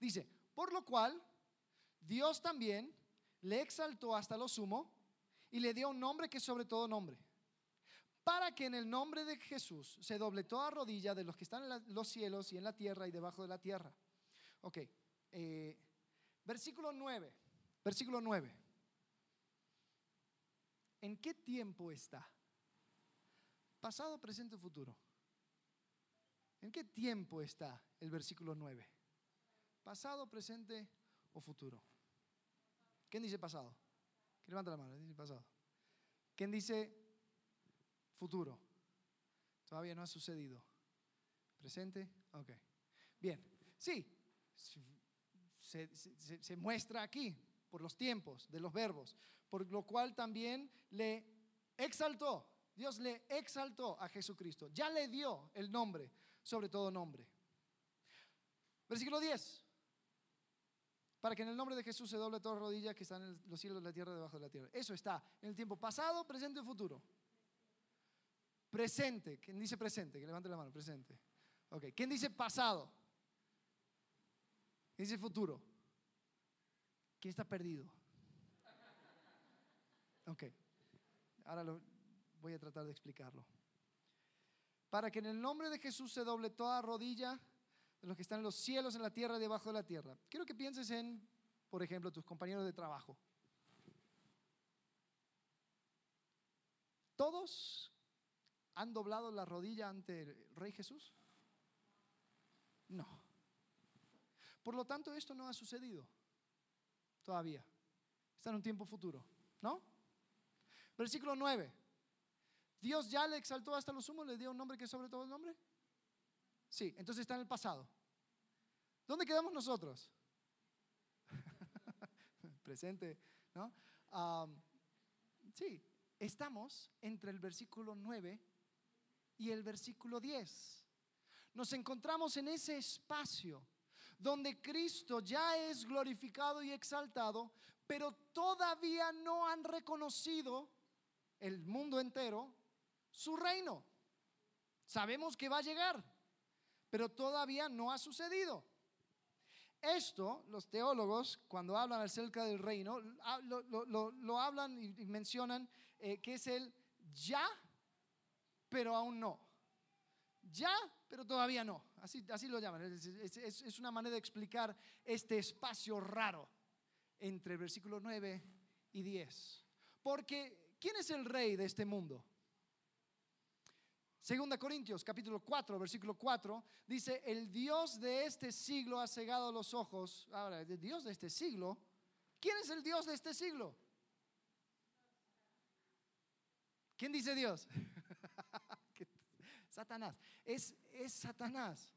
Dice, por lo cual Dios también le exaltó hasta lo sumo y le dio un nombre que es sobre todo nombre. Para que en el nombre de Jesús se doble toda rodilla de los que están en los cielos y en la tierra y debajo de la tierra. Ok, eh, versículo 9, versículo 9. ¿En qué tiempo está? Pasado, presente o futuro. ¿En qué tiempo está el versículo 9? Pasado, presente o futuro. ¿Quién dice pasado? Levanta la mano, dice pasado. ¿Quién dice futuro? Todavía no ha sucedido. ¿Presente? Ok. Bien. Sí, se, muestra aquí por los tiempos de los verbos, por lo cual también le exaltó, Dios le exaltó a Jesucristo, ya le dio el nombre, sobre todo nombre. Versículo 10 para que en el nombre de Jesús se doble toda rodilla que están en los cielos, la tierra, debajo de la tierra. Eso está en el tiempo pasado, presente y futuro. Presente, ¿quién dice presente? Que levante la mano, presente. Ok, ¿quién dice pasado? ¿Quién dice futuro? ¿Quién está perdido? Ok, ahora lo, voy a tratar de explicarlo. Para que en el nombre de Jesús se doble toda rodilla los que están en los cielos, en la tierra debajo de la tierra. Quiero que pienses en, por ejemplo, tus compañeros de trabajo. ¿Todos han doblado la rodilla ante el Rey Jesús? No. Por lo tanto, esto no ha sucedido todavía. Está en un tiempo futuro, ¿no? Versículo 9. Dios ya le exaltó hasta lo sumo, le dio un nombre que es sobre todo el nombre. Sí, entonces está en el pasado. ¿Dónde quedamos nosotros? [LAUGHS] Presente, ¿no? sí, estamos entre el versículo 9 y el versículo 10. Nos encontramos en ese espacio donde Cristo ya es glorificado y exaltado, pero todavía no han reconocido el mundo entero su reino. Sabemos que va a llegar, pero todavía no ha sucedido. Esto, los teólogos, cuando hablan acerca del reino, lo, hablan y mencionan eh, que es el ya, pero aún no. Ya, pero todavía no. Así, así lo llaman. Es, es, una manera de explicar este espacio raro entre versículos 9 y 10. Porque, ¿quién es el rey de este mundo? Segunda Corintios capítulo 4, versículo 4, dice, el Dios de este siglo ha cegado los ojos. Ahora, el Dios de este siglo, ¿quién es el Dios de este siglo? ¿Quién dice Dios? [LAUGHS] Satanás. Es, es Satanás.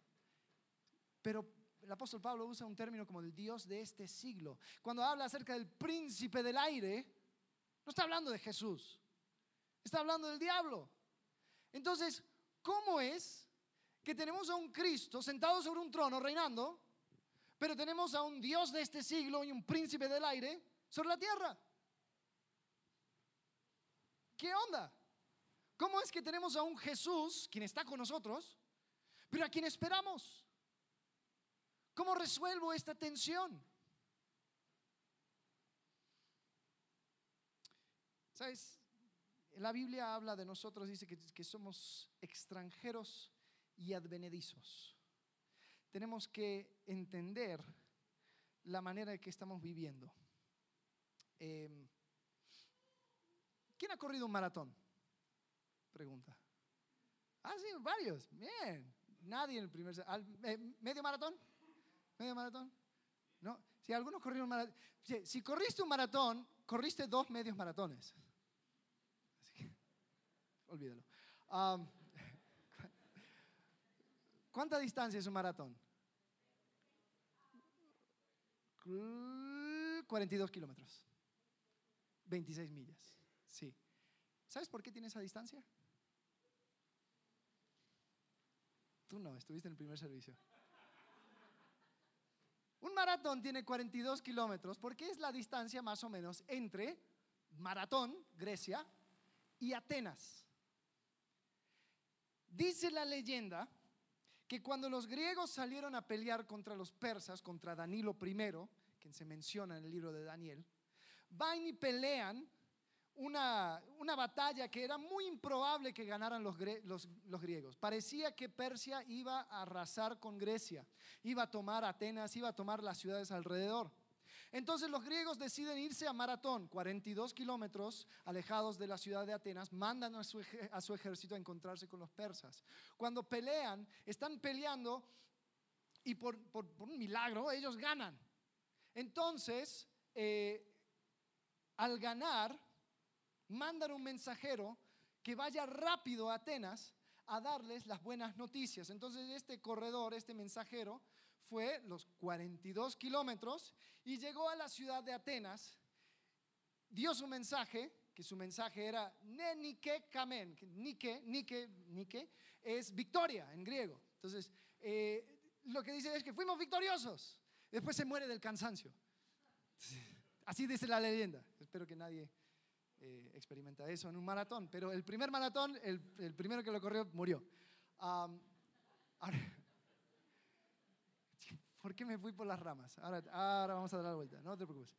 Pero el apóstol Pablo usa un término como el Dios de este siglo. Cuando habla acerca del príncipe del aire, no está hablando de Jesús, está hablando del diablo. Entonces, ¿cómo es que tenemos a un Cristo sentado sobre un trono reinando, pero tenemos a un Dios de este siglo y un príncipe del aire sobre la tierra? ¿Qué onda? ¿Cómo es que tenemos a un Jesús, quien está con nosotros, pero a quien esperamos? ¿Cómo resuelvo esta tensión? ¿Sabes? La Biblia habla de nosotros, dice que, somos extranjeros y advenedizos. Tenemos que entender la manera en que estamos viviendo. Em, ¿Quién ha corrido un maratón? Pregunta. Ah, sí, varios. Bien. Nadie en el primer... Eh, ¿Medio maratón? ¿Medio maratón? No. Si algunos corrieron maratón... si corriste un maratón, corriste dos medios maratones olvídalo. ¿Cuánta distancia es un maratón? 42 kilómetros. 26 millas. Sí. ¿Sabes por qué tiene esa distancia? Tú no, estuviste en el primer servicio. Un maratón tiene 42 kilómetros porque es la distancia más o menos entre Maratón, Grecia, y Atenas. Dice la leyenda que cuando los griegos salieron a pelear contra los persas, contra Danilo I, quien se menciona en el libro de Daniel, van y pelean una, una batalla que era muy improbable que ganaran los, los, los, griegos. Parecía que Persia iba a arrasar con Grecia, iba a tomar Atenas, iba a tomar las ciudades alrededor. Entonces los griegos deciden irse a Maratón, 42 kilómetros alejados de la ciudad de Atenas, mandan a su, ejército a encontrarse con los persas. Cuando pelean, están peleando y por, un milagro ellos ganan. Entonces, eh, al ganar, mandan un mensajero que vaya rápido a Atenas a darles las buenas noticias. Entonces este corredor, este mensajero, fue los 42 kilómetros y llegó a la ciudad de Atenas, dio su mensaje, que su mensaje era Nenike Kamen, Nike, Nike, Nike es victoria en griego. Entonces, eh, lo que dice es que fuimos victoriosos. Después se muere del cansancio. Así dice la leyenda. Espero que nadie eh, experimenta eso en un maratón. Pero el primer maratón, el, primero que lo corrió, murió. ahora, ¿Por qué me fui por las ramas? Ahora, ahora vamos a dar la vuelta, no te preocupes.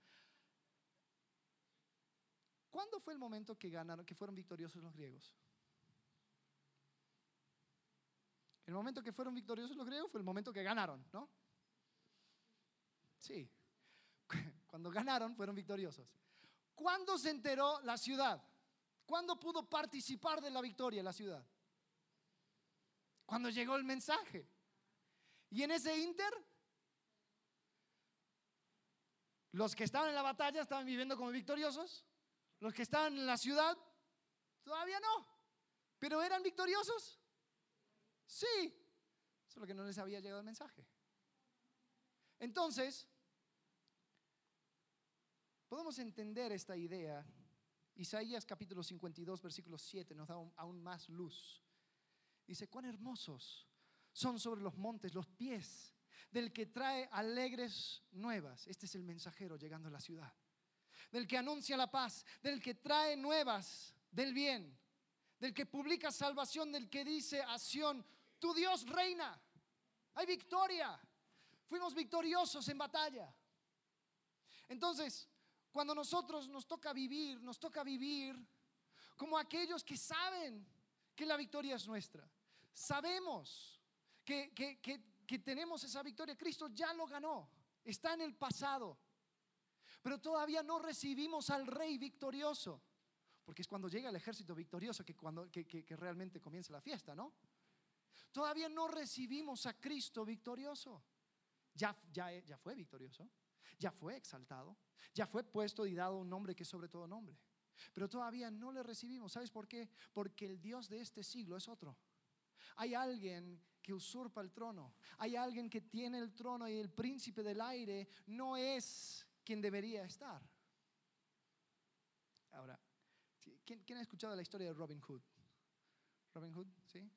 ¿Cuándo fue el momento que ganaron, que fueron victoriosos los griegos? El momento que fueron victoriosos los griegos fue el momento que ganaron, ¿no? Sí. [LAUGHS] Cuando ganaron fueron victoriosos. ¿Cuándo se enteró la ciudad ¿Cuándo pudo participar de la victoria la ciudad? Cuando llegó el mensaje. Y en ese inter, los que estaban en la batalla estaban viviendo como victoriosos, los que estaban en la ciudad todavía no, pero eran victoriosos. Sí, solo que no les había llegado el mensaje. Entonces, podemos entender esta idea. Isaías capítulo 52, versículo 7 nos da aún más luz. Dice, cuán hermosos son sobre los montes los pies del que trae alegres nuevas. Este es el mensajero llegando a la ciudad. Del que anuncia la paz, del que trae nuevas del bien, del que publica salvación, del que dice a Sión, tu Dios reina. Hay victoria. Fuimos victoriosos en batalla. Entonces, cuando nosotros nos toca vivir, nos toca vivir como aquellos que saben que la victoria es nuestra. Sabemos que, que, tenemos esa victoria. Cristo ya lo ganó. Está en el pasado. Pero todavía no recibimos al rey victorioso. Porque es cuando llega el ejército victorioso que, cuando, que, que realmente comienza la fiesta, ¿no? Todavía no recibimos a Cristo victorioso. Ya, ya, ya fue victorioso, ya fue exaltado, ya fue puesto y dado un nombre que es sobre todo nombre. Pero todavía no le recibimos. ¿Sabes por qué? Porque el Dios de este siglo es otro. Hay alguien que usurpa el trono. Hay alguien que tiene el trono y el príncipe del aire no es quien debería estar. Ahora, ¿quién, ha escuchado la historia de Robin Hood? Robin Hood, ¿sí?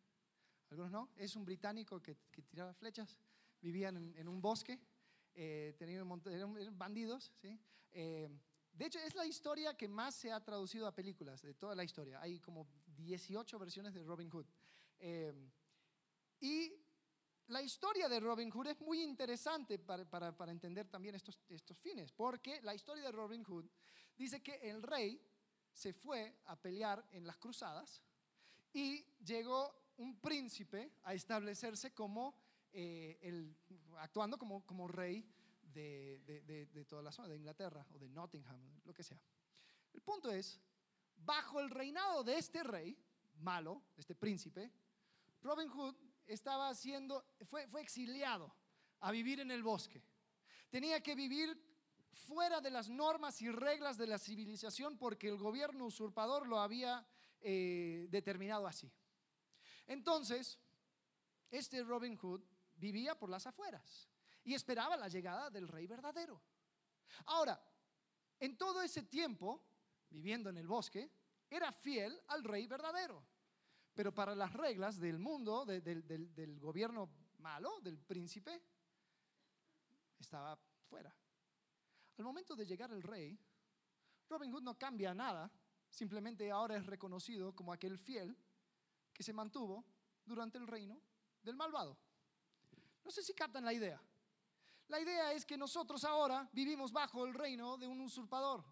Algunos no. Es un británico que, tiraba flechas, vivían en, un bosque, eh, tenían eran, bandidos, ¿sí? Eh, de hecho, es la historia que más se ha traducido a películas, de toda la historia. Hay como 18 versiones de Robin Hood. Eh, y la historia de Robin Hood es muy interesante para, entender también estos, estos fines, porque la historia de Robin Hood dice que el rey se fue a pelear en las cruzadas y llegó un príncipe a establecerse como, eh, el, actuando como, como rey de, de, de, toda la zona, de Inglaterra o de Nottingham, lo que sea. El punto es, bajo el reinado de este rey malo, este príncipe, Robin Hood estaba haciendo, fue, exiliado a vivir en el bosque. Tenía que vivir fuera de las normas y reglas de la civilización porque el gobierno usurpador lo había eh, determinado así. Entonces, este Robin Hood vivía por las afueras y esperaba la llegada del rey verdadero. Ahora, en todo ese tiempo, viviendo en el bosque, era fiel al rey verdadero. Pero para las reglas del mundo, del gobierno malo, del príncipe, estaba fuera. Al momento de llegar el rey, Robin Hood no cambia nada, simplemente ahora es reconocido como aquel fiel que se mantuvo durante el reino del malvado. No sé si captan la idea. La idea es que nosotros ahora vivimos bajo el reino de un usurpador,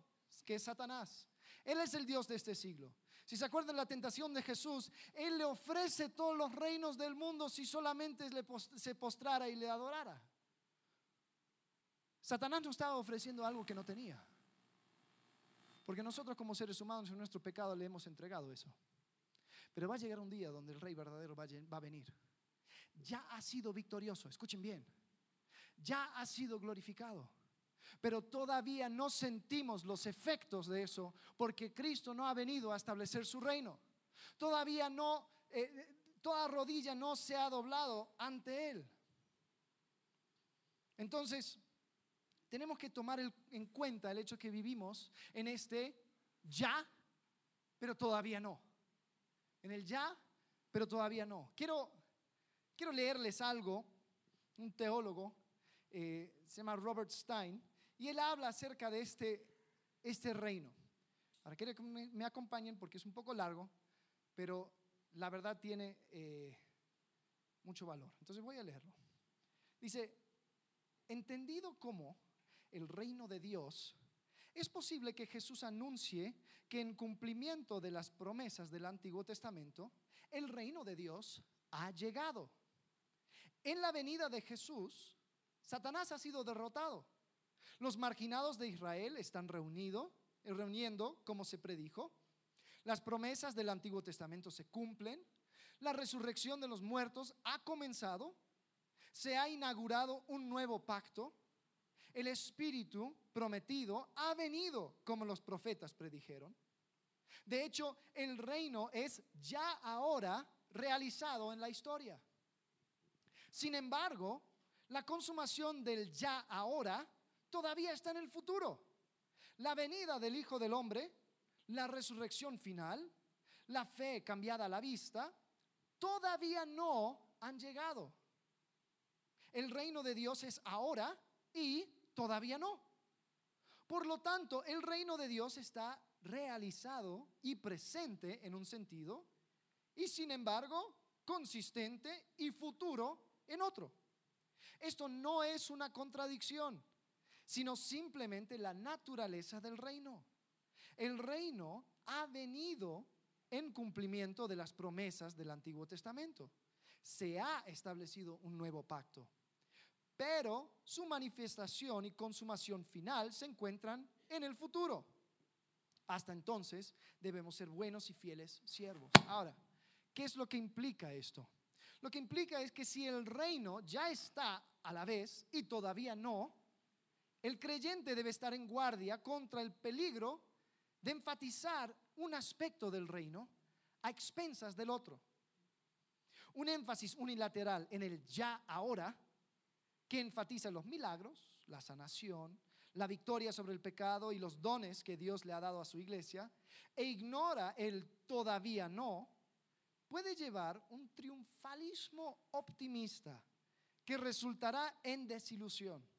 que es Satanás. Él es el Dios de este siglo. Si se acuerdan la tentación de Jesús, Él le ofrece todos los reinos del mundo si solamente se postrara y le adorara. Satanás nos estaba ofreciendo algo que no tenía. Porque nosotros como seres humanos en nuestro pecado le hemos entregado eso. Pero va a llegar un día donde el rey verdadero va a venir. Ya ha sido victorioso, escuchen bien. Ya ha sido glorificado. Pero todavía no sentimos los efectos de eso porque Cristo no ha venido a establecer su reino. Todavía no, eh, toda rodilla no se ha doblado ante Él. Entonces, tenemos que tomar en cuenta el hecho que vivimos en este ya, pero todavía no en el ya, pero todavía no. Quiero, quiero leerles algo, un teólogo, eh, se llama Robert Stein, y él habla acerca de este, este reino. Ahora que me, acompañen porque es un poco largo, pero la verdad tiene eh, mucho valor. Entonces voy a leerlo. Dice, entendido como el reino de Dios es posible que Jesús anuncie que en cumplimiento de las promesas del Antiguo Testamento, el reino de Dios ha llegado. En la venida de Jesús, Satanás ha sido derrotado. Los marginados de Israel están reunidos, reuniendo como se predijo. Las promesas del Antiguo Testamento se cumplen, la resurrección de los muertos ha comenzado, se ha inaugurado un nuevo pacto, el Espíritu prometido ha venido como los profetas predijeron. De hecho, el reino es ya ahora realizado en la historia. Sin embargo, la consumación del ya ahora todavía está en el futuro. La venida del Hijo del Hombre, la resurrección final, la fe cambiada a la vista, todavía no han llegado. El reino de Dios es ahora y todavía no. Por lo tanto, el reino de Dios está realizado y presente en un sentido y sin embargo consistente y futuro en otro. Esto no es una contradicción, sino simplemente la naturaleza del reino. El reino ha venido en cumplimiento de las promesas del Antiguo Testamento. Se ha establecido un nuevo pacto, pero su manifestación y consumación final se encuentran en el futuro. Hasta entonces debemos ser buenos y fieles siervos. Ahora, ¿qué es lo que implica esto? Lo que implica es que si el reino ya está a la vez y todavía no, el creyente debe estar en guardia contra el peligro de enfatizar un aspecto del reino a expensas del otro. Un énfasis unilateral en el ya ahora que enfatiza los milagros, la sanación, la victoria sobre el pecado y los dones que Dios le ha dado a su iglesia, e ignora el todavía no, puede llevar un triunfalismo optimista que resultará en desilusión.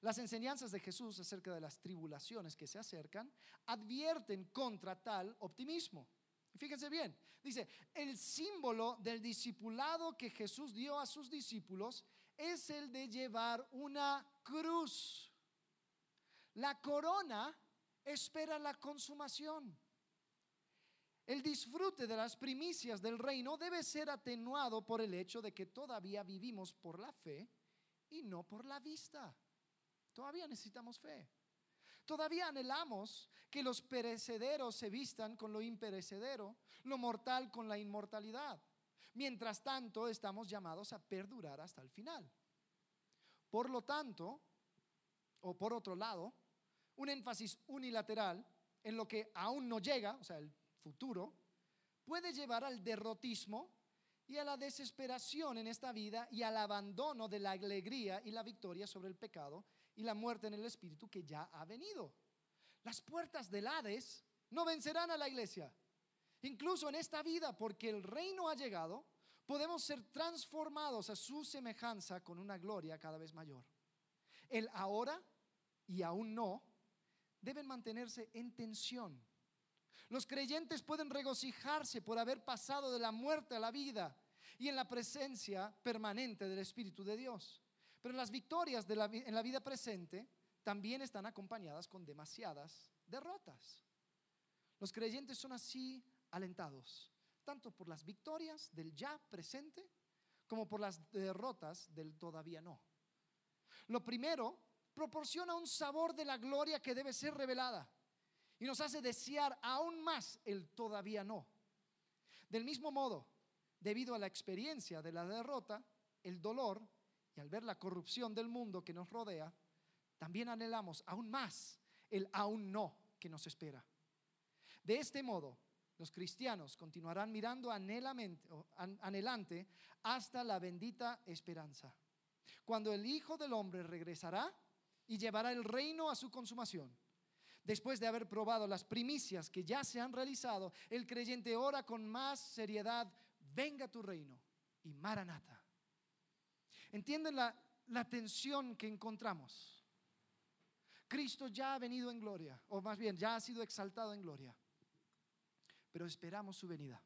Las enseñanzas de Jesús acerca de las tribulaciones que se acercan advierten contra tal optimismo. Fíjense bien, dice, el símbolo del discipulado que Jesús dio a sus discípulos es el de llevar una cruz. La corona espera la consumación. El disfrute de las primicias del reino debe ser atenuado por el hecho de que todavía vivimos por la fe y no por la vista. Todavía necesitamos fe. Todavía anhelamos que los perecederos se vistan con lo imperecedero, lo mortal con la inmortalidad. Mientras tanto, estamos llamados a perdurar hasta el final. Por lo tanto, o por otro lado, un énfasis unilateral en lo que aún no llega, o sea, el futuro, puede llevar al derrotismo y a la desesperación en esta vida y al abandono de la alegría y la victoria sobre el pecado y la muerte en el espíritu que ya ha venido. Las puertas del Hades no vencerán a la iglesia. Incluso en esta vida, porque el reino ha llegado, podemos ser transformados a su semejanza con una gloria cada vez mayor. El ahora y aún no deben mantenerse en tensión los creyentes pueden regocijarse por haber pasado de la muerte a la vida y en la presencia permanente del Espíritu de Dios. Pero las victorias en la vida presente también están acompañadas con demasiadas derrotas. Los creyentes son así alentados, tanto por las victorias del ya presente como por las derrotas del todavía no. Lo primero proporciona un sabor de la gloria que debe ser revelada y nos hace desear aún más el todavía no. Del mismo modo, debido a la experiencia de la derrota, el dolor y al ver la corrupción del mundo que nos rodea, también anhelamos aún más el aún no que nos espera. De este modo, los cristianos continuarán mirando anhelante hasta la bendita esperanza, cuando el Hijo del Hombre regresará y llevará el reino a su consumación Después de haber probado las primicias que ya se han realizado, el creyente ora con más seriedad, venga tu reino y maranata. ¿Entienden la, la tensión que encontramos? Cristo ya ha venido en gloria, o más bien ya ha sido exaltado en gloria, pero esperamos su venida.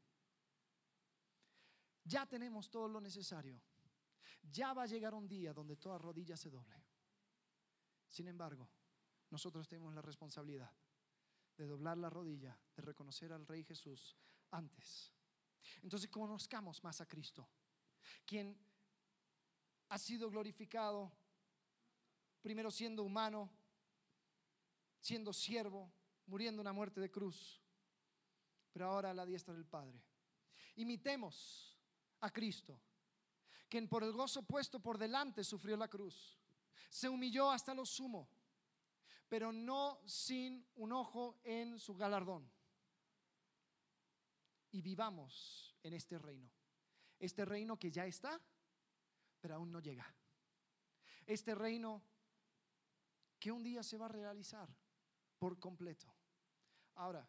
Ya tenemos todo lo necesario. Ya va a llegar un día donde toda rodilla se doble. Sin embargo, nosotros tenemos la responsabilidad de doblar la rodilla, de reconocer al Rey Jesús antes. Entonces conozcamos más a Cristo, quien ha sido glorificado, primero siendo humano, siendo siervo, muriendo una muerte de cruz, pero ahora a la diestra del Padre. Imitemos a Cristo, quien por el gozo puesto por delante sufrió la cruz, se humilló hasta lo sumo, pero no sin un ojo en su galardón. Y vivamos en este reino, este reino que ya está, pero aún no llega. Este reino que un día se va a realizar por completo. Ahora,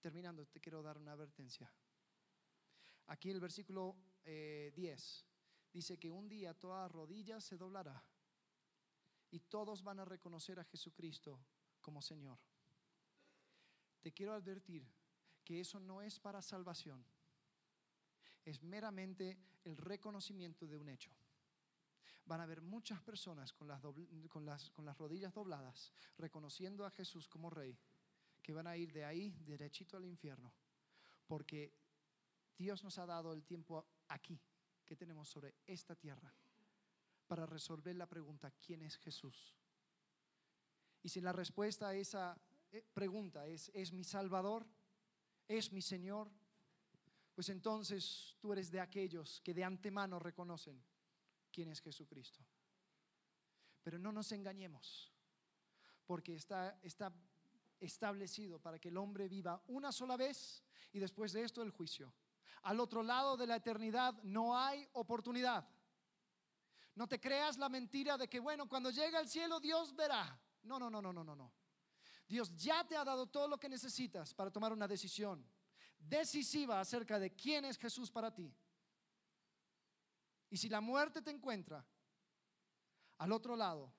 terminando, te quiero dar una advertencia. Aquí el versículo 10 eh, dice que un día toda rodilla se doblará y todos van a reconocer a Jesucristo como Señor. Te quiero advertir que eso no es para salvación, es meramente el reconocimiento de un hecho. Van a haber muchas personas con las, con las, rodillas dobladas, reconociendo a Jesús como Rey, que van a ir de ahí derechito al infierno, porque Dios nos ha dado el tiempo aquí que tenemos sobre esta tierra para resolver la pregunta, ¿quién es Jesús? Y si la respuesta a esa eh, pregunta es, ¿es mi Salvador? ¿Es mi Señor? Pues entonces tú eres de aquellos que de antemano reconocen quién es Jesucristo. Pero no nos engañemos, porque está, está establecido para que el hombre viva una sola vez y después de esto el juicio. Al otro lado de la eternidad no hay oportunidad. No te creas la mentira de que, bueno, cuando llega al cielo Dios verá. No, no, no, no, no, no, no. Dios ya te ha dado todo lo que necesitas para tomar una decisión decisiva acerca de quién es Jesús para ti. Y si la muerte te encuentra al otro lado,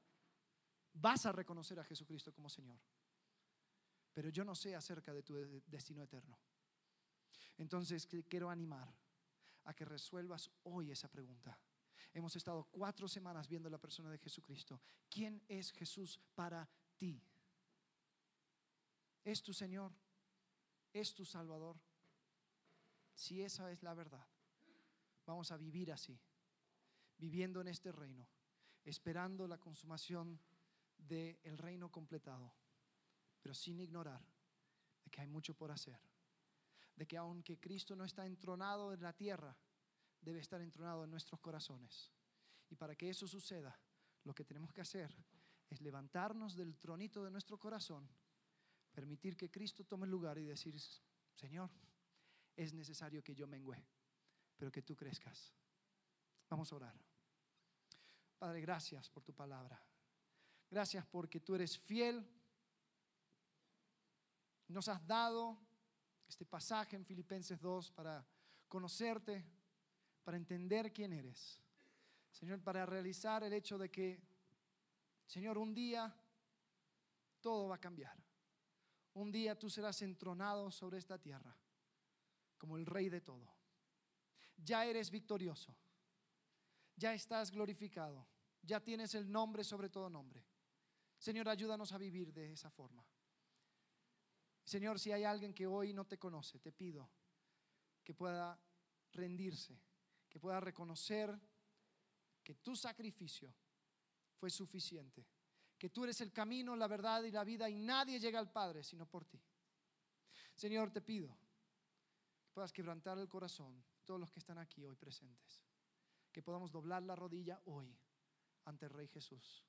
vas a reconocer a Jesucristo como Señor. Pero yo no sé acerca de tu destino eterno. Entonces quiero animar a que resuelvas hoy esa pregunta. Hemos estado cuatro semanas viendo la persona de Jesucristo. ¿Quién es Jesús para ti? ¿Es tu Señor? ¿Es tu Salvador? Si esa es la verdad, vamos a vivir así, viviendo en este reino, esperando la consumación del reino completado, pero sin ignorar de que hay mucho por hacer, de que aunque Cristo no está entronado en la tierra, debe estar entronado en nuestros corazones. Y para que eso suceda, lo que tenemos que hacer es levantarnos del tronito de nuestro corazón, permitir que Cristo tome lugar y decir, Señor, es necesario que yo mengüe, pero que tú crezcas. Vamos a orar. Padre, gracias por tu palabra. Gracias porque tú eres fiel. Nos has dado este pasaje en Filipenses 2 para conocerte, para entender quién eres. Señor, para realizar el hecho de que, Señor, un día todo va a cambiar. Un día tú serás entronado sobre esta tierra como el rey de todo. Ya eres victorioso. Ya estás glorificado. Ya tienes el nombre sobre todo nombre. Señor, ayúdanos a vivir de esa forma. Señor, si hay alguien que hoy no te conoce, te pido que pueda rendirse, que pueda reconocer que tu sacrificio fue suficiente, que tú eres el camino, la verdad y la vida y nadie llega al Padre sino por ti. Señor, te pido puedas quebrantar el corazón, todos los que están aquí hoy presentes. Que podamos doblar la rodilla hoy ante el Rey Jesús.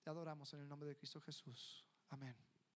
Te adoramos en el nombre de Cristo Jesús. Amén.